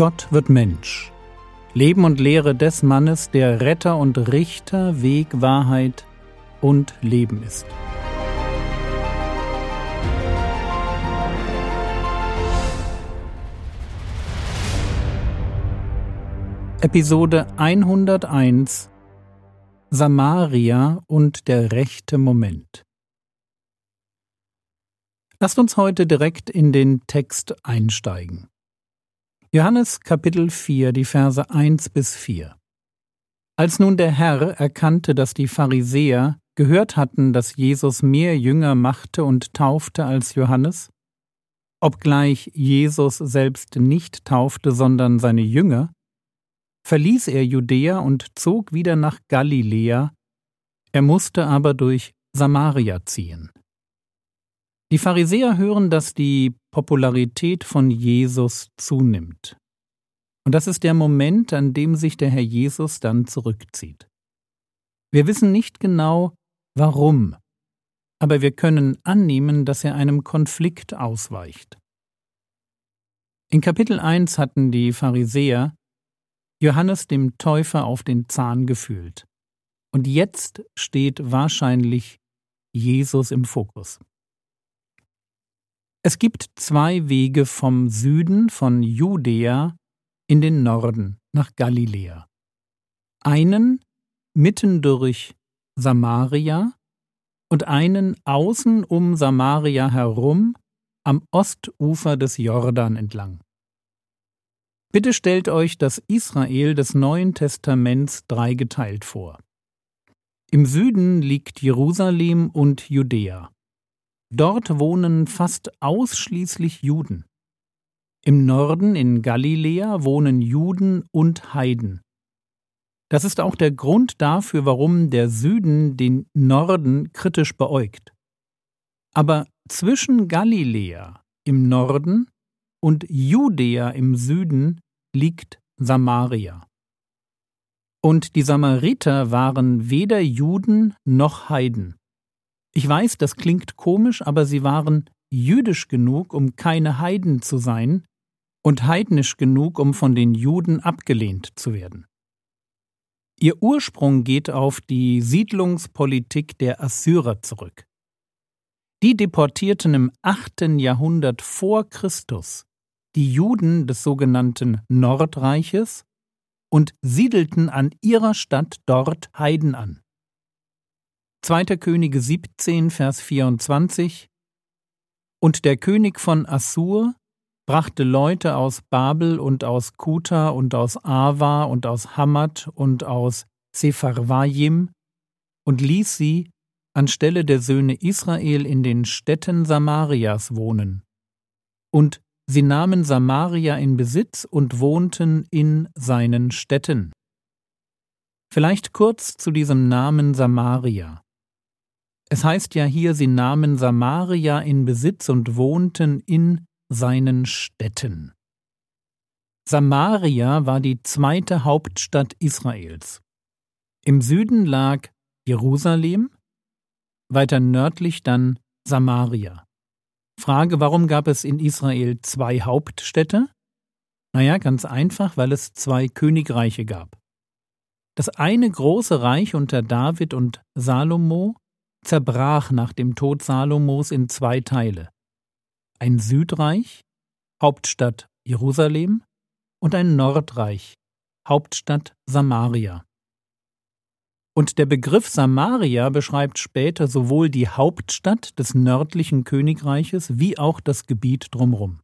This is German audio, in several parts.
Gott wird Mensch. Leben und Lehre des Mannes, der Retter und Richter, Weg, Wahrheit und Leben ist. Episode 101 Samaria und der rechte Moment. Lasst uns heute direkt in den Text einsteigen. Johannes Kapitel 4, die Verse 1 bis 4. Als nun der Herr erkannte, dass die Pharisäer gehört hatten, dass Jesus mehr Jünger machte und taufte als Johannes, obgleich Jesus selbst nicht taufte, sondern seine Jünger, verließ er Judäa und zog wieder nach Galiläa, er musste aber durch Samaria ziehen. Die Pharisäer hören, dass die Popularität von Jesus zunimmt. Und das ist der Moment, an dem sich der Herr Jesus dann zurückzieht. Wir wissen nicht genau, warum, aber wir können annehmen, dass er einem Konflikt ausweicht. In Kapitel 1 hatten die Pharisäer Johannes dem Täufer auf den Zahn gefühlt. Und jetzt steht wahrscheinlich Jesus im Fokus. Es gibt zwei Wege vom Süden von Judäa in den Norden nach Galiläa. Einen mitten durch Samaria und einen außen um Samaria herum am Ostufer des Jordan entlang. Bitte stellt euch das Israel des Neuen Testaments dreigeteilt vor. Im Süden liegt Jerusalem und Judäa. Dort wohnen fast ausschließlich Juden. Im Norden in Galiläa wohnen Juden und Heiden. Das ist auch der Grund dafür, warum der Süden den Norden kritisch beäugt. Aber zwischen Galiläa im Norden und Judäa im Süden liegt Samaria. Und die Samariter waren weder Juden noch Heiden. Ich weiß, das klingt komisch, aber sie waren jüdisch genug, um keine Heiden zu sein, und heidnisch genug, um von den Juden abgelehnt zu werden. Ihr Ursprung geht auf die Siedlungspolitik der Assyrer zurück. Die deportierten im achten Jahrhundert vor Christus die Juden des sogenannten Nordreiches und siedelten an ihrer Stadt dort Heiden an. 2. Könige 17, Vers 24 Und der König von Assur brachte Leute aus Babel und aus Kuta und aus Ava und aus Hamad und aus Sepharvaim und ließ sie anstelle der Söhne Israel in den Städten Samarias wohnen. Und sie nahmen Samaria in Besitz und wohnten in seinen Städten. Vielleicht kurz zu diesem Namen Samaria. Es heißt ja hier, sie nahmen Samaria in Besitz und wohnten in seinen Städten. Samaria war die zweite Hauptstadt Israels. Im Süden lag Jerusalem, weiter nördlich dann Samaria. Frage, warum gab es in Israel zwei Hauptstädte? Naja, ganz einfach, weil es zwei Königreiche gab. Das eine große Reich unter David und Salomo zerbrach nach dem Tod Salomos in zwei Teile. Ein Südreich, Hauptstadt Jerusalem, und ein Nordreich, Hauptstadt Samaria. Und der Begriff Samaria beschreibt später sowohl die Hauptstadt des nördlichen Königreiches wie auch das Gebiet drumherum.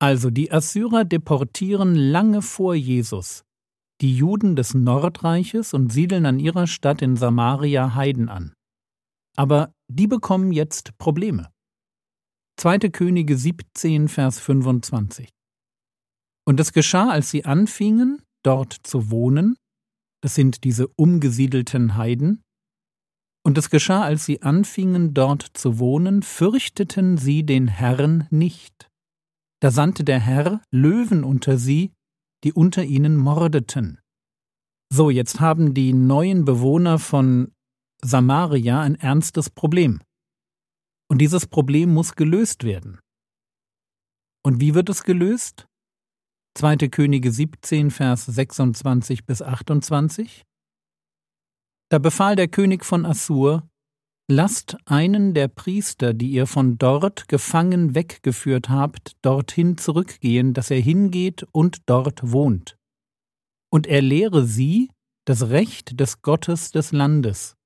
Also die Assyrer deportieren lange vor Jesus die Juden des Nordreiches und siedeln an ihrer Stadt in Samaria Heiden an. Aber die bekommen jetzt Probleme. 2. Könige 17, Vers 25. Und es geschah, als sie anfingen, dort zu wohnen, das sind diese umgesiedelten Heiden, und es geschah, als sie anfingen, dort zu wohnen, fürchteten sie den Herrn nicht. Da sandte der Herr Löwen unter sie, die unter ihnen mordeten. So, jetzt haben die neuen Bewohner von Samaria ein ernstes Problem. Und dieses Problem muss gelöst werden. Und wie wird es gelöst? 2. Könige 17, Vers 26 bis 28. Da befahl der König von Assur, Lasst einen der Priester, die ihr von dort gefangen weggeführt habt, dorthin zurückgehen, dass er hingeht und dort wohnt. Und er lehre sie das Recht des Gottes des Landes.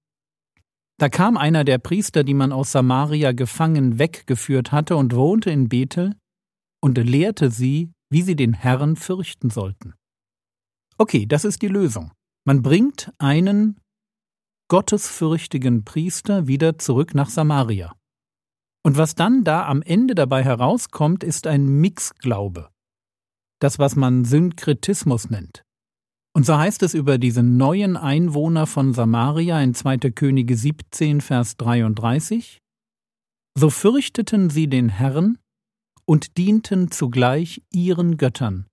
Da kam einer der Priester, die man aus Samaria gefangen weggeführt hatte, und wohnte in Bethel, und lehrte sie, wie sie den Herrn fürchten sollten. Okay, das ist die Lösung. Man bringt einen gottesfürchtigen Priester wieder zurück nach Samaria. Und was dann da am Ende dabei herauskommt, ist ein Mixglaube. Das, was man Synkretismus nennt. Und so heißt es über diese neuen Einwohner von Samaria in 2. Könige 17, Vers 33. So fürchteten sie den Herrn und dienten zugleich ihren Göttern,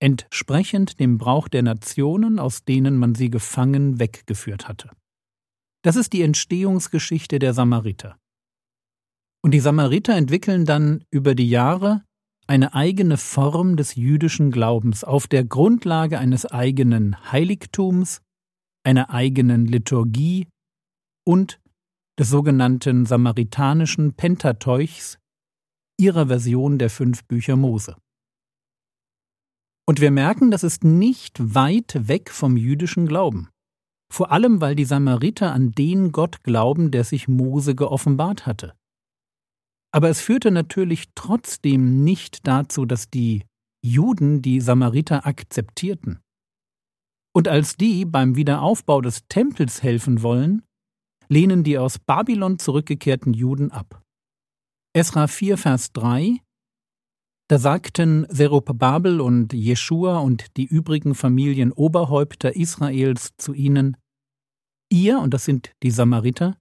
entsprechend dem Brauch der Nationen, aus denen man sie gefangen weggeführt hatte. Das ist die Entstehungsgeschichte der Samariter. Und die Samariter entwickeln dann über die Jahre eine eigene Form des jüdischen Glaubens auf der Grundlage eines eigenen Heiligtums, einer eigenen Liturgie und des sogenannten samaritanischen Pentateuchs, ihrer Version der fünf Bücher Mose. Und wir merken, das ist nicht weit weg vom jüdischen Glauben vor allem weil die Samariter an den Gott glauben, der sich Mose geoffenbart hatte. Aber es führte natürlich trotzdem nicht dazu, dass die Juden die Samariter akzeptierten. Und als die beim Wiederaufbau des Tempels helfen wollen, lehnen die aus Babylon zurückgekehrten Juden ab. Esra 4, Vers 3 da sagten Zerubabel und Jeschua und die übrigen Familienoberhäupter Israels zu ihnen: Ihr, und das sind die Samariter,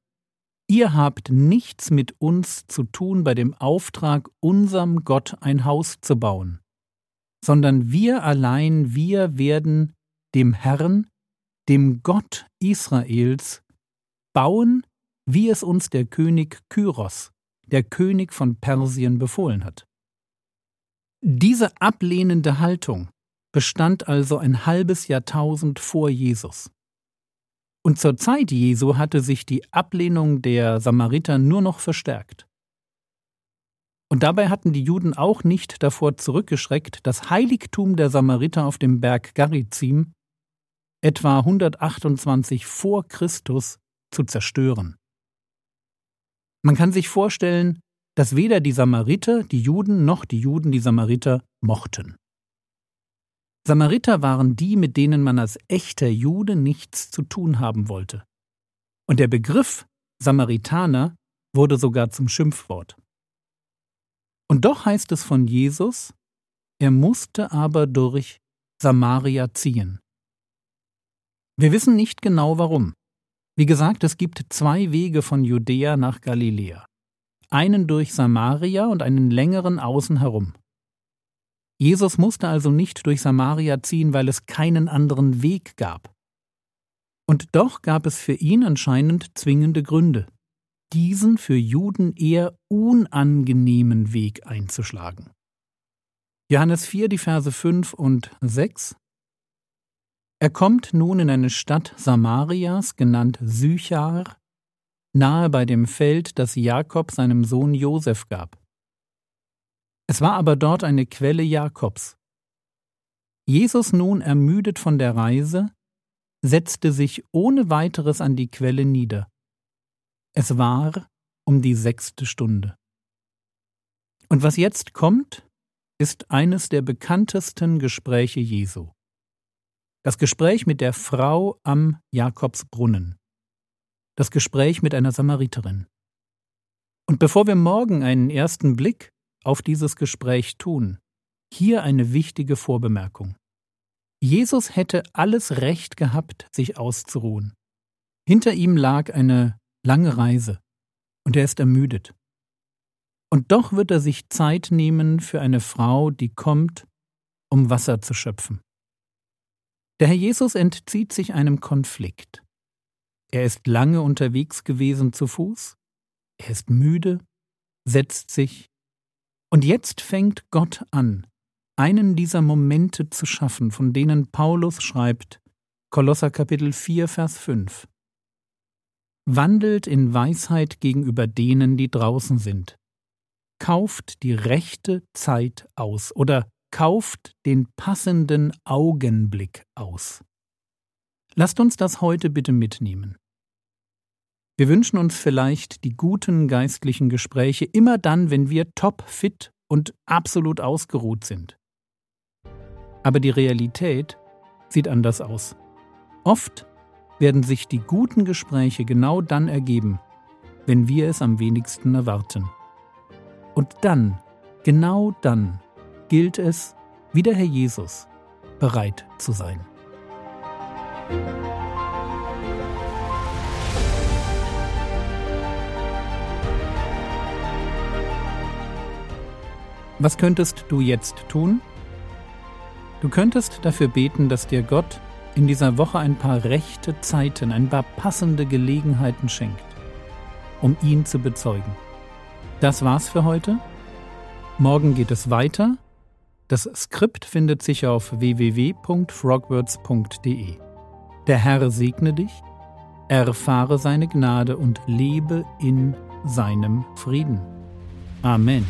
ihr habt nichts mit uns zu tun bei dem Auftrag, unserem Gott ein Haus zu bauen, sondern wir allein, wir werden dem Herrn, dem Gott Israels, bauen, wie es uns der König Kyros, der König von Persien, befohlen hat. Diese ablehnende Haltung bestand also ein halbes Jahrtausend vor Jesus. Und zur Zeit Jesu hatte sich die Ablehnung der Samariter nur noch verstärkt. Und dabei hatten die Juden auch nicht davor zurückgeschreckt, das Heiligtum der Samariter auf dem Berg Garizim etwa 128 vor Christus zu zerstören. Man kann sich vorstellen, dass weder die Samariter die Juden noch die Juden die Samariter mochten. Samariter waren die, mit denen man als echter Jude nichts zu tun haben wollte. Und der Begriff Samaritaner wurde sogar zum Schimpfwort. Und doch heißt es von Jesus, er musste aber durch Samaria ziehen. Wir wissen nicht genau warum. Wie gesagt, es gibt zwei Wege von Judäa nach Galiläa einen durch Samaria und einen längeren außen herum. Jesus musste also nicht durch Samaria ziehen, weil es keinen anderen Weg gab. Und doch gab es für ihn anscheinend zwingende Gründe, diesen für Juden eher unangenehmen Weg einzuschlagen. Johannes 4, die Verse 5 und 6 Er kommt nun in eine Stadt Samarias, genannt Sychar, nahe bei dem Feld, das Jakob seinem Sohn Josef gab. Es war aber dort eine Quelle Jakobs. Jesus nun ermüdet von der Reise, setzte sich ohne weiteres an die Quelle nieder. Es war um die sechste Stunde. Und was jetzt kommt, ist eines der bekanntesten Gespräche Jesu. Das Gespräch mit der Frau am Jakobsbrunnen das Gespräch mit einer Samariterin. Und bevor wir morgen einen ersten Blick auf dieses Gespräch tun, hier eine wichtige Vorbemerkung. Jesus hätte alles Recht gehabt, sich auszuruhen. Hinter ihm lag eine lange Reise, und er ist ermüdet. Und doch wird er sich Zeit nehmen für eine Frau, die kommt, um Wasser zu schöpfen. Der Herr Jesus entzieht sich einem Konflikt. Er ist lange unterwegs gewesen zu Fuß, er ist müde, setzt sich, und jetzt fängt Gott an, einen dieser Momente zu schaffen, von denen Paulus schreibt, Kolosser Kapitel 4, Vers 5. Wandelt in Weisheit gegenüber denen, die draußen sind. Kauft die rechte Zeit aus oder kauft den passenden Augenblick aus. Lasst uns das heute bitte mitnehmen. Wir wünschen uns vielleicht die guten geistlichen Gespräche immer dann, wenn wir top fit und absolut ausgeruht sind. Aber die Realität sieht anders aus. Oft werden sich die guten Gespräche genau dann ergeben, wenn wir es am wenigsten erwarten. Und dann, genau dann, gilt es, wie der Herr Jesus, bereit zu sein. Was könntest du jetzt tun? Du könntest dafür beten, dass dir Gott in dieser Woche ein paar rechte Zeiten, ein paar passende Gelegenheiten schenkt, um ihn zu bezeugen. Das war's für heute. Morgen geht es weiter. Das Skript findet sich auf www.frogwords.de. Der Herr segne dich, erfahre seine Gnade und lebe in seinem Frieden. Amen.